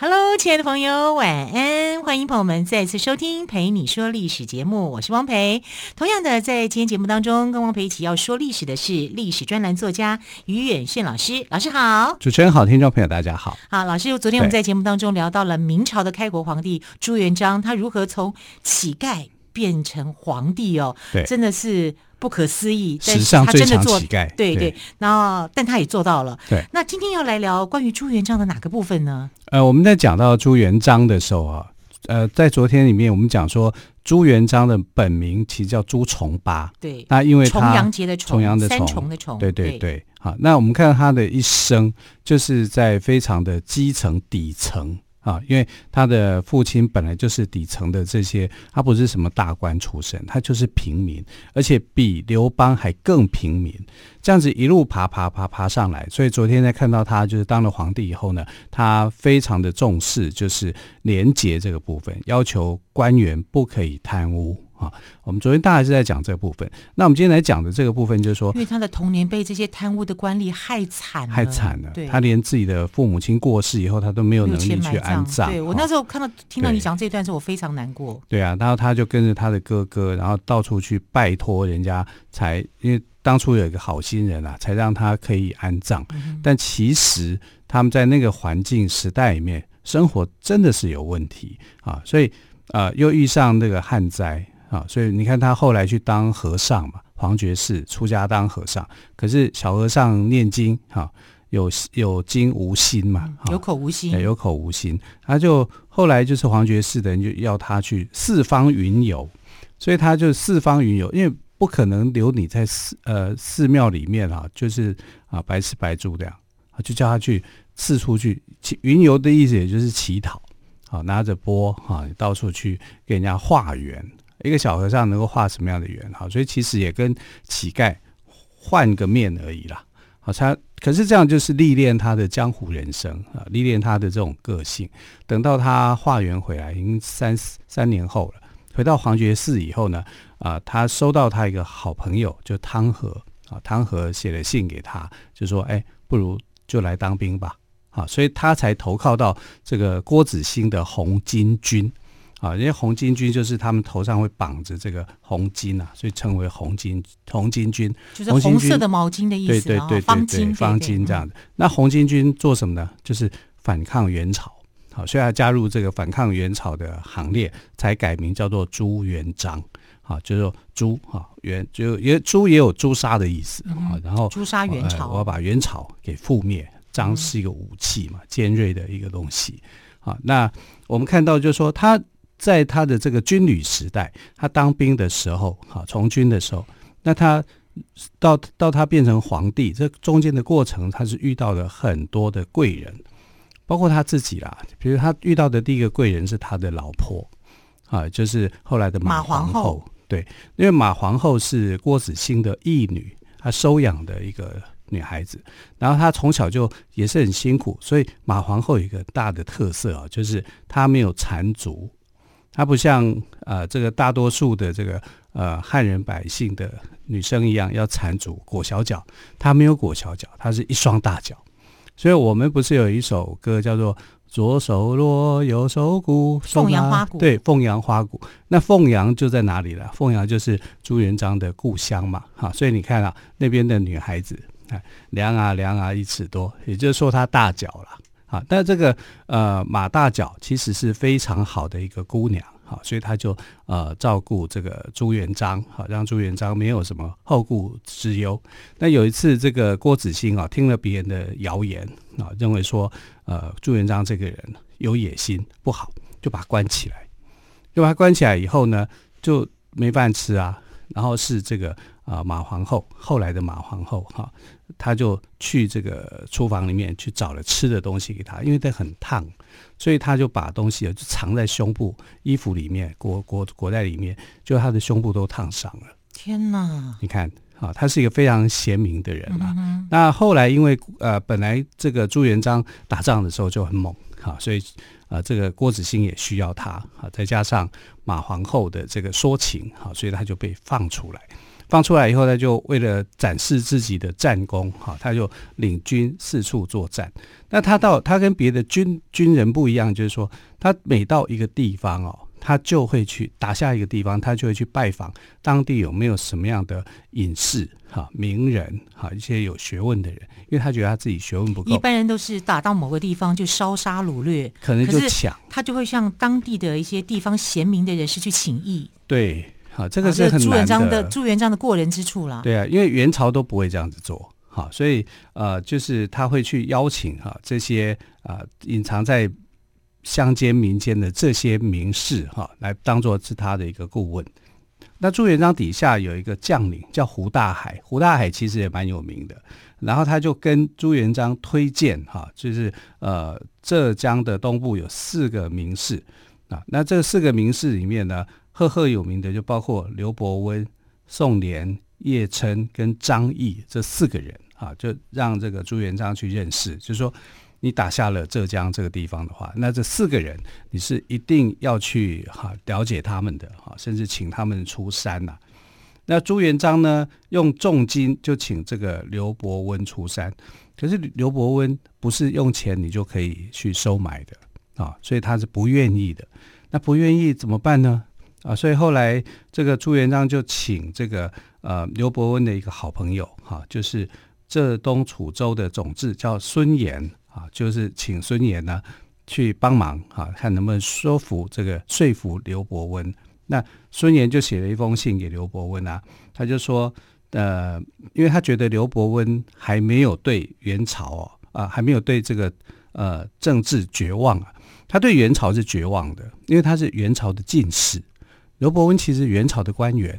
Hello，亲爱的朋友，晚安！欢迎朋友们再次收听《陪你说历史》节目，我是汪培。同样的，在今天节目当中，跟汪培一起要说历史的是历史专栏作家于远炫老师。老师好，主持人好，听众朋友大家好。好，老师，昨天我们在节目当中聊到了明朝的开国皇帝朱元璋，他如何从乞丐变成皇帝哦，对，真的是。不可思议，但是他真的做，对对，对，然后但他也做到了。对，那今天要来聊关于朱元璋的哪个部分呢？呃，我们在讲到朱元璋的时候啊，呃，在昨天里面我们讲说朱元璋的本名其实叫朱重八，对，那因为他重阳节的重重阳的三重的重，对对对，对，好，那我们看到他的一生就是在非常的基层底层。啊，因为他的父亲本来就是底层的这些，他不是什么大官出身，他就是平民，而且比刘邦还更平民，这样子一路爬爬爬爬上来。所以昨天在看到他就是当了皇帝以后呢，他非常的重视就是廉洁这个部分，要求官员不可以贪污。啊，我们昨天大概是在讲这个部分。那我们今天来讲的这个部分，就是说，因为他的童年被这些贪污的官吏害惨了，害惨了。对，他连自己的父母亲过世以后，他都没有能力去安葬。对，我那时候看到听到你讲这段时候，我非常难过。对啊，然后他就跟着他的哥哥，然后到处去拜托人家，才因为当初有一个好心人啊，才让他可以安葬。嗯。但其实他们在那个环境时代里面生活真的是有问题啊，所以呃，又遇上那个旱灾。啊，所以你看他后来去当和尚嘛，黄觉士出家当和尚，可是小和尚念经哈，有有经无心嘛，有口无心，有口无心，他就后来就是黄觉士的人就要他去四方云游，所以他就四方云游，因为不可能留你在寺呃寺庙里面啊，就是啊白吃白住这样，就叫他去四处去云游的意思，也就是乞讨，啊拿着钵啊到处去给人家化缘。一个小和尚能够化什么样的缘？好，所以其实也跟乞丐换个面而已啦。好，他可是这样就是历练他的江湖人生啊，历练他的这种个性。等到他化缘回来，已经三三年后了。回到黄觉寺以后呢，啊，他收到他一个好朋友，就汤和啊，汤和写了信给他，就说：“哎，不如就来当兵吧。”啊，所以他才投靠到这个郭子兴的红巾军。啊，因为红巾军就是他们头上会绑着这个红巾啊，所以称为红巾红巾军，就是红色的毛巾的意思。对对对对，方巾方巾这样的。那红巾军做什么呢？就是反抗元朝。好，所以要加入这个反抗元朝的行列，才改名叫做朱元璋。好，就是说朱哈元就也朱也有朱砂的意思啊。然后朱砂元朝，我要把元朝给覆灭。张是一个武器嘛，尖锐的一个东西。好，那我们看到就是说他。在他的这个军旅时代，他当兵的时候，哈，从军的时候，那他到到他变成皇帝，这中间的过程，他是遇到了很多的贵人，包括他自己啦。比如他遇到的第一个贵人是他的老婆，啊，就是后来的马皇后。马皇后对，因为马皇后是郭子兴的义女，他收养的一个女孩子，然后她从小就也是很辛苦，所以马皇后有一个大的特色啊，就是她没有缠足。她不像呃这个大多数的这个呃汉人百姓的女生一样要缠足裹小脚，她没有裹小脚，她是一双大脚。所以我们不是有一首歌叫做“左手锣，右手鼓”，凤阳花鼓。对，凤阳花鼓。那凤阳就在哪里了？凤阳就是朱元璋的故乡嘛。哈，所以你看啊，那边的女孩子啊，量啊量啊一尺多，也就是说她大脚了。啊，但这个呃马大脚其实是非常好的一个姑娘，好，所以他就呃照顾这个朱元璋，好，让朱元璋没有什么后顾之忧。那有一次，这个郭子兴啊听了别人的谣言啊，认为说呃朱元璋这个人有野心不好，就把他关起来。就把他关起来以后呢，就没饭吃啊。然后是这个啊马皇后，后来的马皇后哈。她就去这个厨房里面去找了吃的东西给她，因为她很烫，所以她就把东西就藏在胸部衣服里面，裹裹裹在里面，就她的胸部都烫伤了。天哪！你看，啊，他是一个非常贤明的人嘛。嗯、那后来因为呃，本来这个朱元璋打仗的时候就很猛，哈，所以啊，这个郭子兴也需要他，啊，再加上马皇后的这个说情，哈，所以他就被放出来。放出来以后，他就为了展示自己的战功，哈，他就领军四处作战。那他到他跟别的军军人不一样，就是说，他每到一个地方哦，他就会去打下一个地方，他就会去拜访当地有没有什么样的隐士、哈名人、哈一些有学问的人，因为他觉得他自己学问不够。一般人都是打到某个地方就烧杀掳掠，可能就抢，他就会向当地的一些地方贤明的人士去请益。对。啊，这个是。朱元璋的朱元璋的过人之处啦。对啊，因为元朝都不会这样子做，好，所以呃，就是他会去邀请哈、啊、这些啊隐藏在乡间民间的这些名士哈、来当做是他的一个顾问。那朱元璋底下有一个将领叫胡大海，胡大海其实也蛮有名的。然后他就跟朱元璋推荐哈、就是呃浙江的东部有四个名士啊，那这四个名士里面呢。赫赫有名的就包括刘伯温、宋濂、叶琛跟张毅这四个人啊，就让这个朱元璋去认识。就是说，你打下了浙江这个地方的话，那这四个人你是一定要去哈了解他们的哈，甚至请他们出山呐。那朱元璋呢，用重金就请这个刘伯温出山，可是刘伯温不是用钱你就可以去收买的啊，所以他是不愿意的。那不愿意怎么办呢？啊，所以后来这个朱元璋就请这个呃刘伯温的一个好朋友哈、就是浙东楚州的总制叫孙岩啊，就是请孙岩呢去帮忙、啊，看能不能说服这个说服刘伯温。那孙岩就写了一封信给刘伯温啊，他就说呃，因为他觉得刘伯温还没有对元朝哦啊，还没有对这个呃政治绝望啊，他对元朝是绝望的，因为他是元朝的进士。刘伯温其实元朝的官员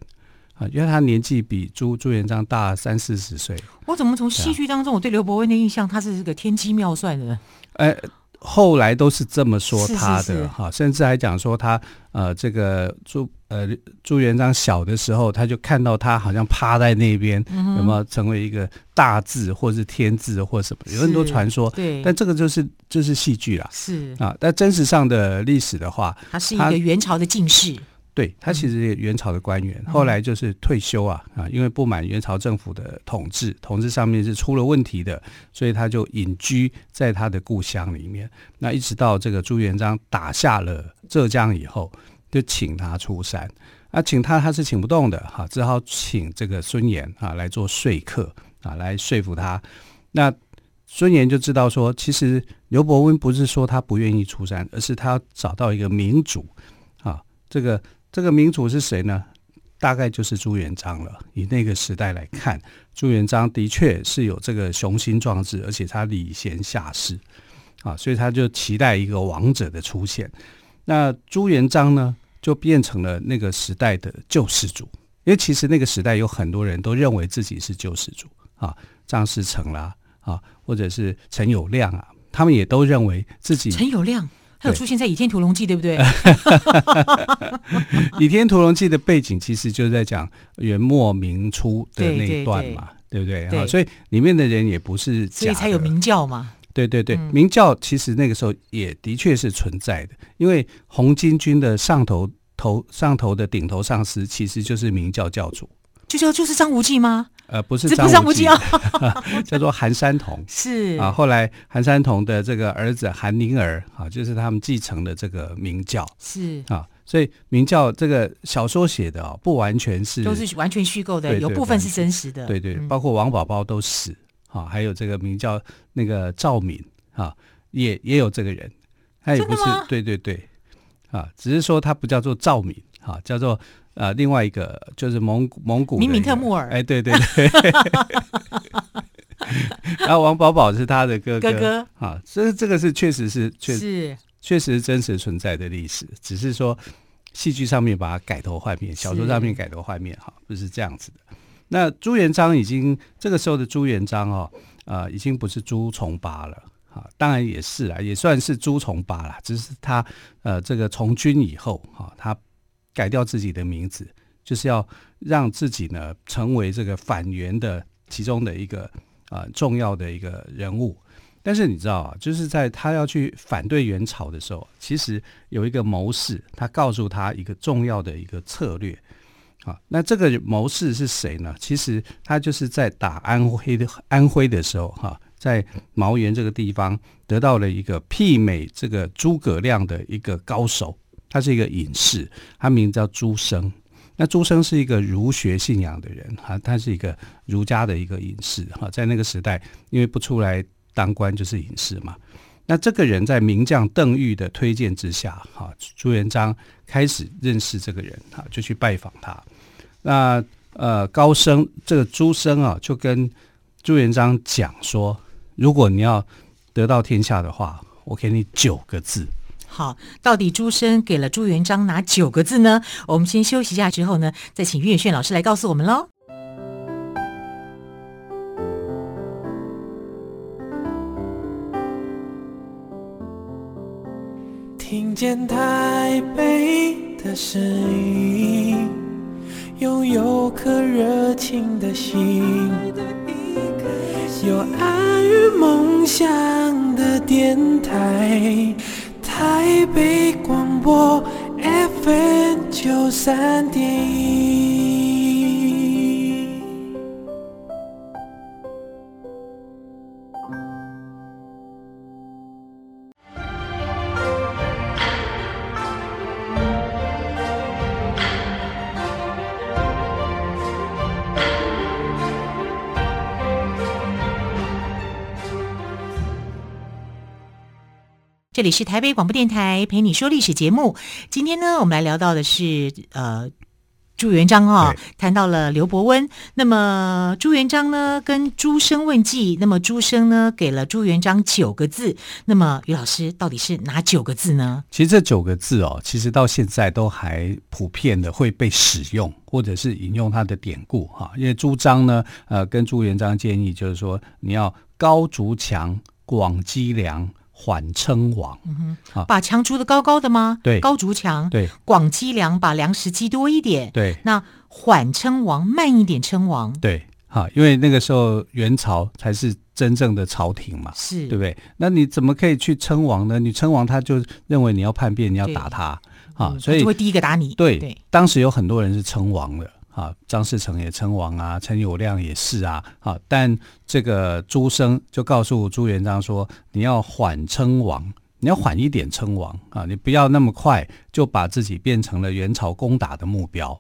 啊，因为他年纪比朱朱元璋大三四十岁。我怎么从戏剧当中我对刘伯温的印象，他是这个天机妙算的？哎，后来都是这么说他的哈，甚至还讲说他呃，这个朱呃朱元璋小的时候，他就看到他好像趴在那边，嗯、有没有成为一个大字或是天字或什么？有很多传说，对，但这个就是就是戏剧啦，是啊，但真实上的历史的话，他是一个元朝的进士。对，他其实是元朝的官员，后来就是退休啊啊，因为不满元朝政府的统治，统治上面是出了问题的，所以他就隐居在他的故乡里面。那一直到这个朱元璋打下了浙江以后，就请他出山。啊，请他他是请不动的哈，只好请这个孙岩啊来做说客啊，来说服他。那孙岩就知道说，其实刘伯温不是说他不愿意出山，而是他要找到一个民主啊，这个。这个明主是谁呢？大概就是朱元璋了。以那个时代来看，朱元璋的确是有这个雄心壮志，而且他礼贤下士啊，所以他就期待一个王者的出现。那朱元璋呢，就变成了那个时代的救世主。因为其实那个时代有很多人都认为自己是救世主啊，张士诚啦啊，或者是陈友谅啊，他们也都认为自己陈友谅。还有出现在《倚天屠龙记》，对不对？《倚天屠龙记》的背景其实就是在讲元末明初的那一段嘛，对，不对？对，所以里面的人也不是假的，所以才有明教嘛。对对对，嗯、明教其实那个时候也的确是存在的，因为红巾军的上头头上头的顶头上司其实就是明教教主，就叫就是张无忌吗？呃，不是张无忌啊，叫做韩山童。是。啊，后来韩山童的这个儿子韩宁儿啊，就是他们继承的这个明教。是。啊，所以明教这个小说写的哦，不完全是都是完全虚构的，有部分是真实的。对对，包括王宝宝都死啊，还有这个明教那个赵敏啊，也也有这个人，他也不是对对对。啊，只是说他不叫做赵敏啊，叫做。呃，另外一个就是蒙古蒙古明敏特木尔，哎，对对对，然后王保保是他的哥哥，哥哥啊，所以这个是确实是确是确实是真实存在的历史，只是说戏剧上面把它改头换面，小说上面改头换面，哈，不是这样子的。那朱元璋已经这个时候的朱元璋哦，啊，已经不是朱重八了，啊，当然也是啊，也算是朱重八了，只是他呃这个从军以后，哈，他。改掉自己的名字，就是要让自己呢成为这个反元的其中的一个啊、重要的一个人物。但是你知道啊，就是在他要去反对元朝的时候，其实有一个谋士，他告诉他一个重要的一个策略。啊，那这个谋士是谁呢？其实他就是在打安徽的安徽的时候，哈，在毛源这个地方得到了一个媲美这个诸葛亮的一个高手，他是一个隐士，他名字叫朱生。那朱生是一个儒学信仰的人，哈，他是一个儒家的一个隐士，哈，在那个时代，因为不出来当官就是隐士嘛。那这个人在名将邓愈的推荐之下，哈，朱元璋开始认识这个人，哈，就去拜访他。那呃，高升这个朱生啊，就跟朱元璋讲说，如果你要得到天下的话，我给你九个字。好，到底朱生给了朱元璋哪九个字呢？我们先休息一下，之后呢，再请岳炫老师来告诉我们喽。听见台北的声音，拥有颗热情的心，有爱与梦想的电台，台北广播 FM 九三点一。这里是台北广播电台陪你说历史节目。今天呢，我们来聊到的是呃朱元璋啊、哦，谈到了刘伯温。那么朱元璋呢，跟朱生问计。那么朱生呢，给了朱元璋九个字。那么于老师，到底是哪九个字呢？其实这九个字哦，其实到现在都还普遍的会被使用，或者是引用他的典故哈。因为朱璋呢，呃，跟朱元璋建议就是说，你要高筑墙，广积粮。缓称王，嗯哼，把墙筑得高高的吗？对，高筑墙，对，广积粮，把粮食积多一点，对。那缓称王，慢一点称王，对，哈，因为那个时候元朝才是真正的朝廷嘛，是。对不对？那你怎么可以去称王呢？你称王，他就认为你要叛变，你要打他，啊，所以就会第一个打你。对，对，当时有很多人是称王的。啊，张士诚也称王啊，陈友谅也是啊。好，但这个朱生就告诉朱元璋说：“你要缓称王，你要缓一点称王啊，你不要那么快就把自己变成了元朝攻打的目标。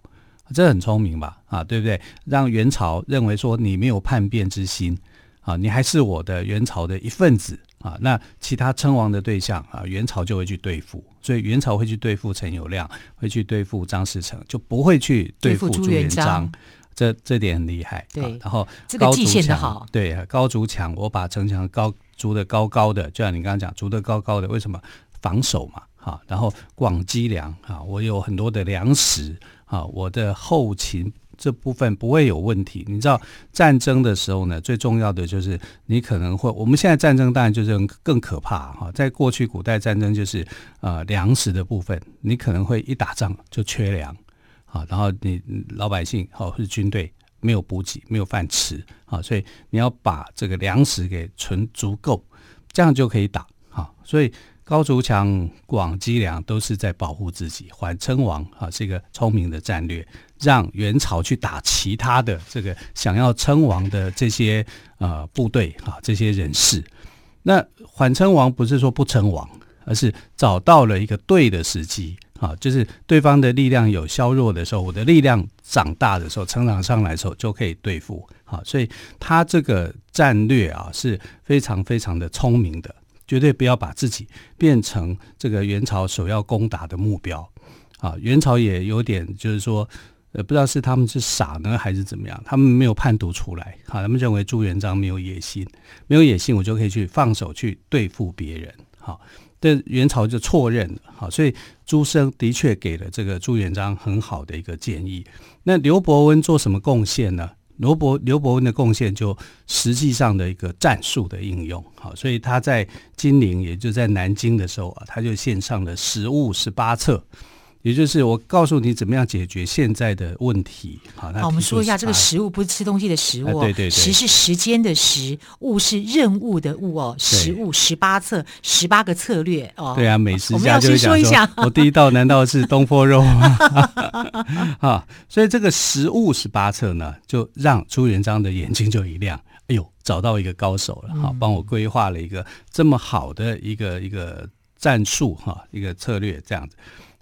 这很聪明吧？啊，对不对？让元朝认为说你没有叛变之心啊，你还是我的元朝的一份子。”啊，那其他称王的对象啊，元朝就会去对付，所以元朝会去对付陈友谅，会去对付张士诚，就不会去对付朱元璋。这这点很厉害。对，啊、然后这个计线的好。对，高筑墙，我把城墙高筑的高高的，就像你刚刚讲，筑的高高的，为什么防守嘛？哈、啊，然后广积粮啊，我有很多的粮食啊，我的后勤。这部分不会有问题。你知道战争的时候呢，最重要的就是你可能会，我们现在战争当然就是更可怕哈。在过去古代战争就是呃粮食的部分，你可能会一打仗就缺粮啊，然后你老百姓或是军队没有补给，没有饭吃啊，所以你要把这个粮食给存足够，这样就可以打啊。所以高筑墙、广积粮都是在保护自己，缓称王啊，是一个聪明的战略。让元朝去打其他的这个想要称王的这些呃部队啊，这些人士。那缓称王不是说不称王，而是找到了一个对的时机啊，就是对方的力量有削弱的时候，我的力量长大的时候，成长上来的时候就可以对付啊。所以他这个战略啊是非常非常的聪明的，绝对不要把自己变成这个元朝首要攻打的目标啊。元朝也有点就是说。呃，不知道是他们是傻呢，还是怎么样？他们没有判读出来，好，他们认为朱元璋没有野心，没有野心，我就可以去放手去对付别人，好，但元朝就错认了，好，所以朱生的确给了这个朱元璋很好的一个建议。那刘伯温做什么贡献呢？刘伯刘伯温的贡献就实际上的一个战术的应用，好，所以他在金陵，也就在南京的时候啊，他就献上了十务十八策。也就是我告诉你怎么样解决现在的问题。好，那我们说一下这个食物不是吃东西的食物，哦，对对对，食是时间的食，物是任务的物哦，食物十八策，十八个策略哦。对啊，美食家就会讲说，我，说我第一道难道是东坡肉吗？啊，所以这个食物十八策呢，就让朱元璋的眼睛就一亮，哎呦，找到一个高手了，好，帮我规划了一个这么好的一个一个战术哈，一个策略这样子。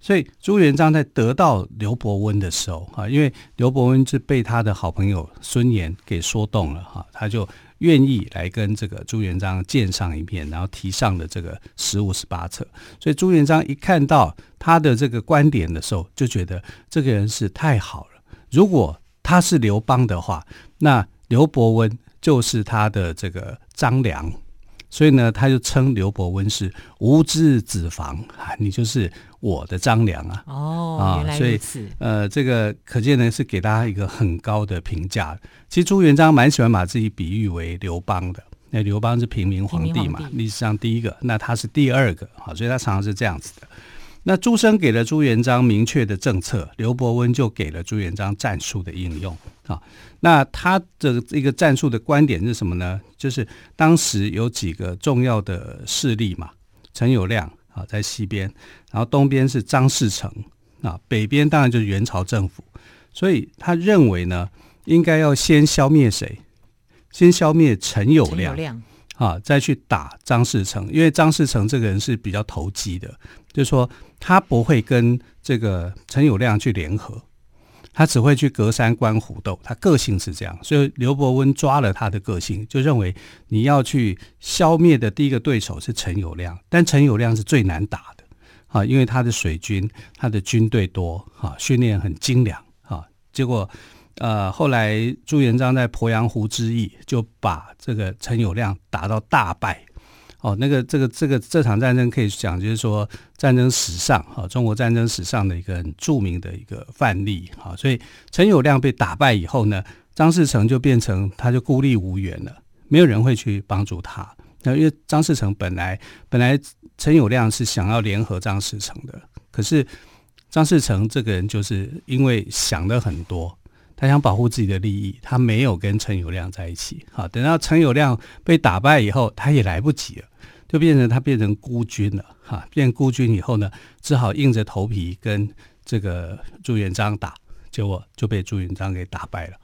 所以朱元璋在得到刘伯温的时候，哈，因为刘伯温是被他的好朋友孙岩给说动了，哈，他就愿意来跟这个朱元璋见上一面，然后提上了这个十五十八策。所以朱元璋一看到他的这个观点的时候，就觉得这个人是太好了。如果他是刘邦的话，那刘伯温就是他的这个张良。所以呢，他就称刘伯温是无知子房啊，你就是我的张良啊。哦，啊。所以呃，这个可见呢是给大家一个很高的评价。其实朱元璋蛮喜欢把自己比喻为刘邦的。那刘邦是平民皇帝嘛，历史上第一个，那他是第二个，好，所以他常常是这样子的。那朱生给了朱元璋明确的政策，刘伯温就给了朱元璋战术的应用啊。那他的一个战术的观点是什么呢？就是当时有几个重要的势力嘛，陈友谅啊在西边，然后东边是张士诚啊，北边当然就是元朝政府，所以他认为呢，应该要先消灭谁？先消灭陈友谅。啊，再去打张士诚，因为张士诚这个人是比较投机的，就是说他不会跟这个陈友谅去联合，他只会去隔山观虎斗，他个性是这样，所以刘伯温抓了他的个性，就认为你要去消灭的第一个对手是陈友谅，但陈友谅是最难打的，啊，因为他的水军，他的军队多，啊，训练很精良，啊，结果。呃，后来朱元璋在鄱阳湖之役就把这个陈友谅打到大败。哦，那个这个这个这场战争可以讲，就是说战争史上啊，中国战争史上的一个很著名的一个范例啊。所以陈友谅被打败以后呢，张士诚就变成他就孤立无援了，没有人会去帮助他。那因为张士诚本来本来陈友谅是想要联合张士诚的，可是张士诚这个人就是因为想的很多。他想保护自己的利益，他没有跟陈友谅在一起。好，等到陈友谅被打败以后，他也来不及了，就变成他变成孤军了。哈，变孤军以后呢，只好硬着头皮跟这个朱元璋打，结果就被朱元璋给打败了。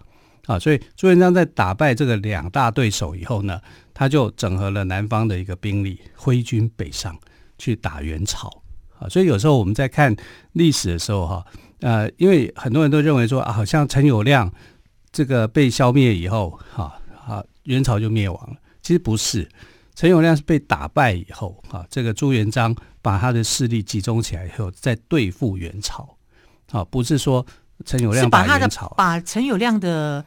啊，所以朱元璋在打败这个两大对手以后呢，他就整合了南方的一个兵力，挥军北上去打元朝。啊，所以有时候我们在看历史的时候，哈。呃，因为很多人都认为说啊，好像陈友谅这个被消灭以后，哈啊，元朝就灭亡了。其实不是，陈友谅是被打败以后，哈，这个朱元璋把他的势力集中起来以后，再对付元朝。啊，不是说陈友谅把元朝把陈友谅的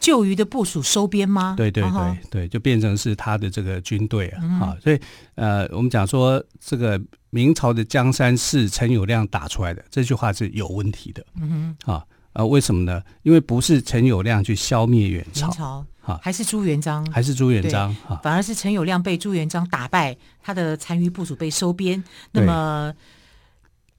旧余的部署收编吗？对对对、uh-huh. 对，就变成是他的这个军队啊。啊、嗯，所以呃，我们讲说这个。明朝的江山是陈友谅打出来的，这句话是有问题的。嗯哼，啊，啊，为什么呢？因为不是陈友谅去消灭元朝，啊，还是朱元璋，还是朱元璋，反而是陈友谅被朱元璋打败，他的残余部署被收编。那么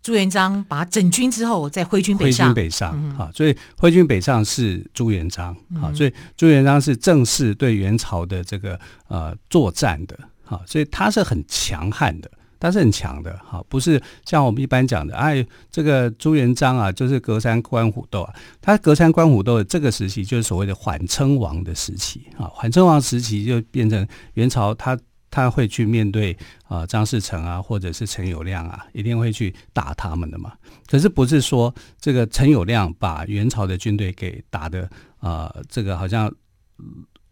朱元璋把他整军之后，再挥军北上。挥军北上，啊、嗯，所以挥军北上是朱元璋，啊、嗯，所以朱元璋是正式对元朝的这个呃作战的，啊，所以他是很强悍的。他是很强的，哈，不是像我们一般讲的，哎，这个朱元璋啊，就是隔山观虎斗啊。他隔山观虎斗的这个时期，就是所谓的缓称王的时期啊。缓称王时期就变成元朝他，他会去面对啊张士诚啊，或者是陈友谅啊，一定会去打他们的嘛。可是不是说这个陈友谅把元朝的军队给打得啊，这个好像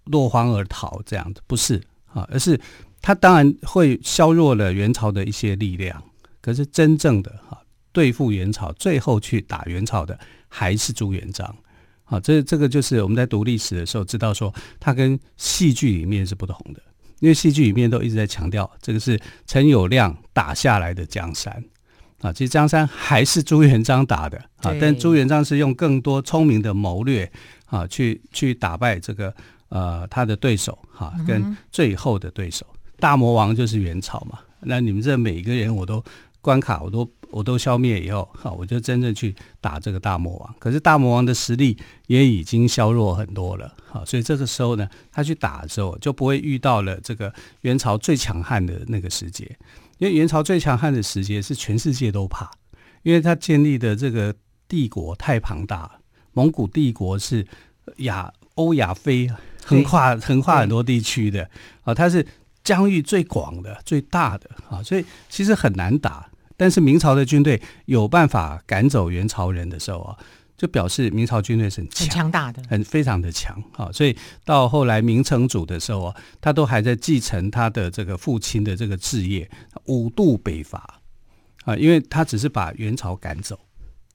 落荒而逃这样子，不是啊，而是。他当然会削弱了元朝的一些力量，可是真正的哈对付元朝，最后去打元朝的还是朱元璋。啊，这这个就是我们在读历史的时候知道说，他跟戏剧里面是不同的，因为戏剧里面都一直在强调这个是陈友谅打下来的江山啊，其实江山还是朱元璋打的啊，但朱元璋是用更多聪明的谋略啊，去去打败这个呃他的对手哈，跟最后的对手。大魔王就是元朝嘛，那你们这每一个人我都关卡我都我都消灭以后，好，我就真正去打这个大魔王。可是大魔王的实力也已经削弱很多了，好，所以这个时候呢，他去打的时候就不会遇到了这个元朝最强悍的那个时节，因为元朝最强悍的时节是全世界都怕，因为他建立的这个帝国太庞大了，蒙古帝国是亚欧亚非横跨横跨很多地区的，啊，它是疆域最广的、最大的啊，所以其实很难打。但是明朝的军队有办法赶走元朝人的时候啊，就表示明朝军队是很强、很强大的，很非常的强啊。所以到后来明成祖的时候啊，他都还在继承他的这个父亲的这个志业，五度北伐啊，因为他只是把元朝赶走，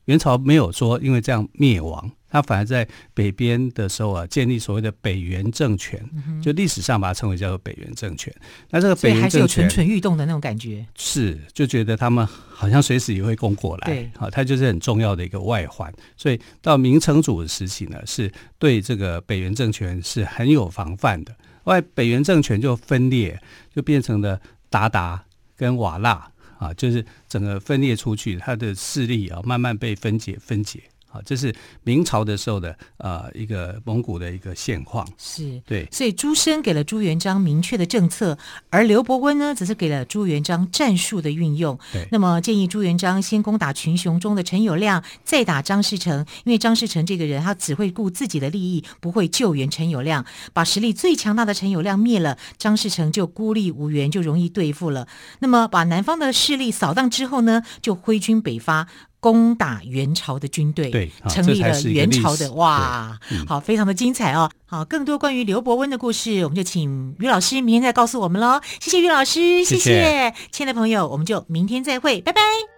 元朝没有说因为这样灭亡。他反而在北边的时候啊，建立所谓的北元政权，就历史上把它称为叫做北元政权。那这个北元政权还是有蠢蠢欲动的那种感觉，是就觉得他们好像随时也会攻过来。对，好，它就是很重要的一个外环。所以到明成祖的时期呢，是对这个北元政权是很有防范的。外北元政权就分裂，就变成了鞑靼跟瓦剌啊，就是整个分裂出去，它的势力啊慢慢被分解分解。啊，这是明朝的时候的呃一个蒙古的一个现况，是对，所以朱升给了朱元璋明确的政策，而刘伯温呢，则是给了朱元璋战术的运用。对，那么建议朱元璋先攻打群雄中的陈友谅，再打张士诚，因为张士诚这个人他只会顾自己的利益，不会救援陈友谅，把实力最强大的陈友谅灭了，张士诚就孤立无援，就容易对付了。那么把南方的势力扫荡之后呢，就挥军北伐。攻打元朝的军队，对，成立了元朝的哇，嗯、好，非常的精彩哦。好，更多关于刘伯温的故事，我们就请于老师明天再告诉我们喽。谢谢于老师，谢谢亲爱的朋友，我们就明天再会，拜拜。